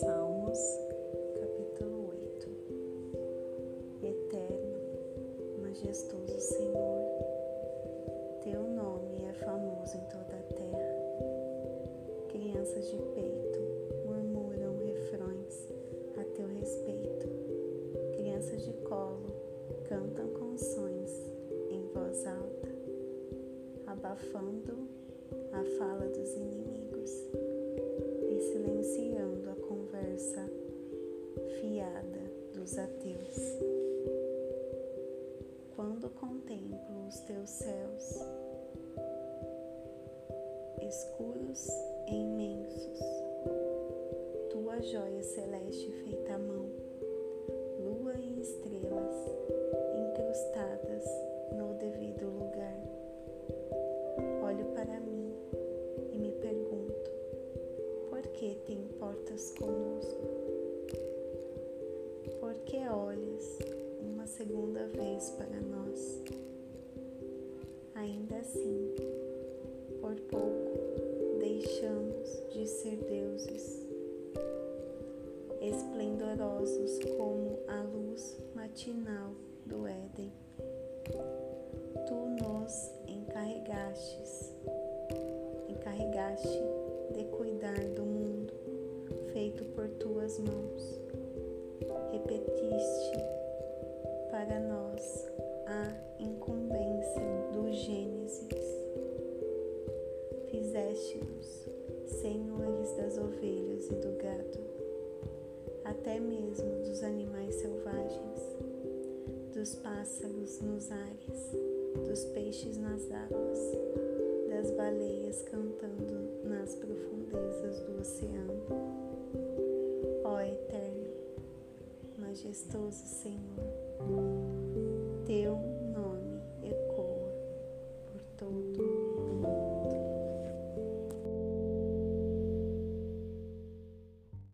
Salmos, capítulo 8 Eterno, majestoso Senhor, teu nome é famoso em toda a terra. Crianças de peito murmuram refrões a teu respeito. Crianças de colo cantam canções em voz alta, abafando a fala dos inimigos e silenciando a conversa fiada dos ateus. Quando contemplo os teus céus, escuros e imensos, tua joia celeste feita à mão, importas conosco? Por que olhas uma segunda vez para nós? Ainda assim, por pouco deixamos de ser deuses, esplendorosos como a luz matinal do Éden. Tu nos encarregastes, encarregaste feito por tuas mãos. Repetiste para nós a incumbência do Gênesis. Fizeste-nos senhores das ovelhas e do gado, até mesmo dos animais selvagens, dos pássaros nos ares, dos peixes nas águas, das baleias cantando nas profundezas do oceano. majestoso Senhor. Teu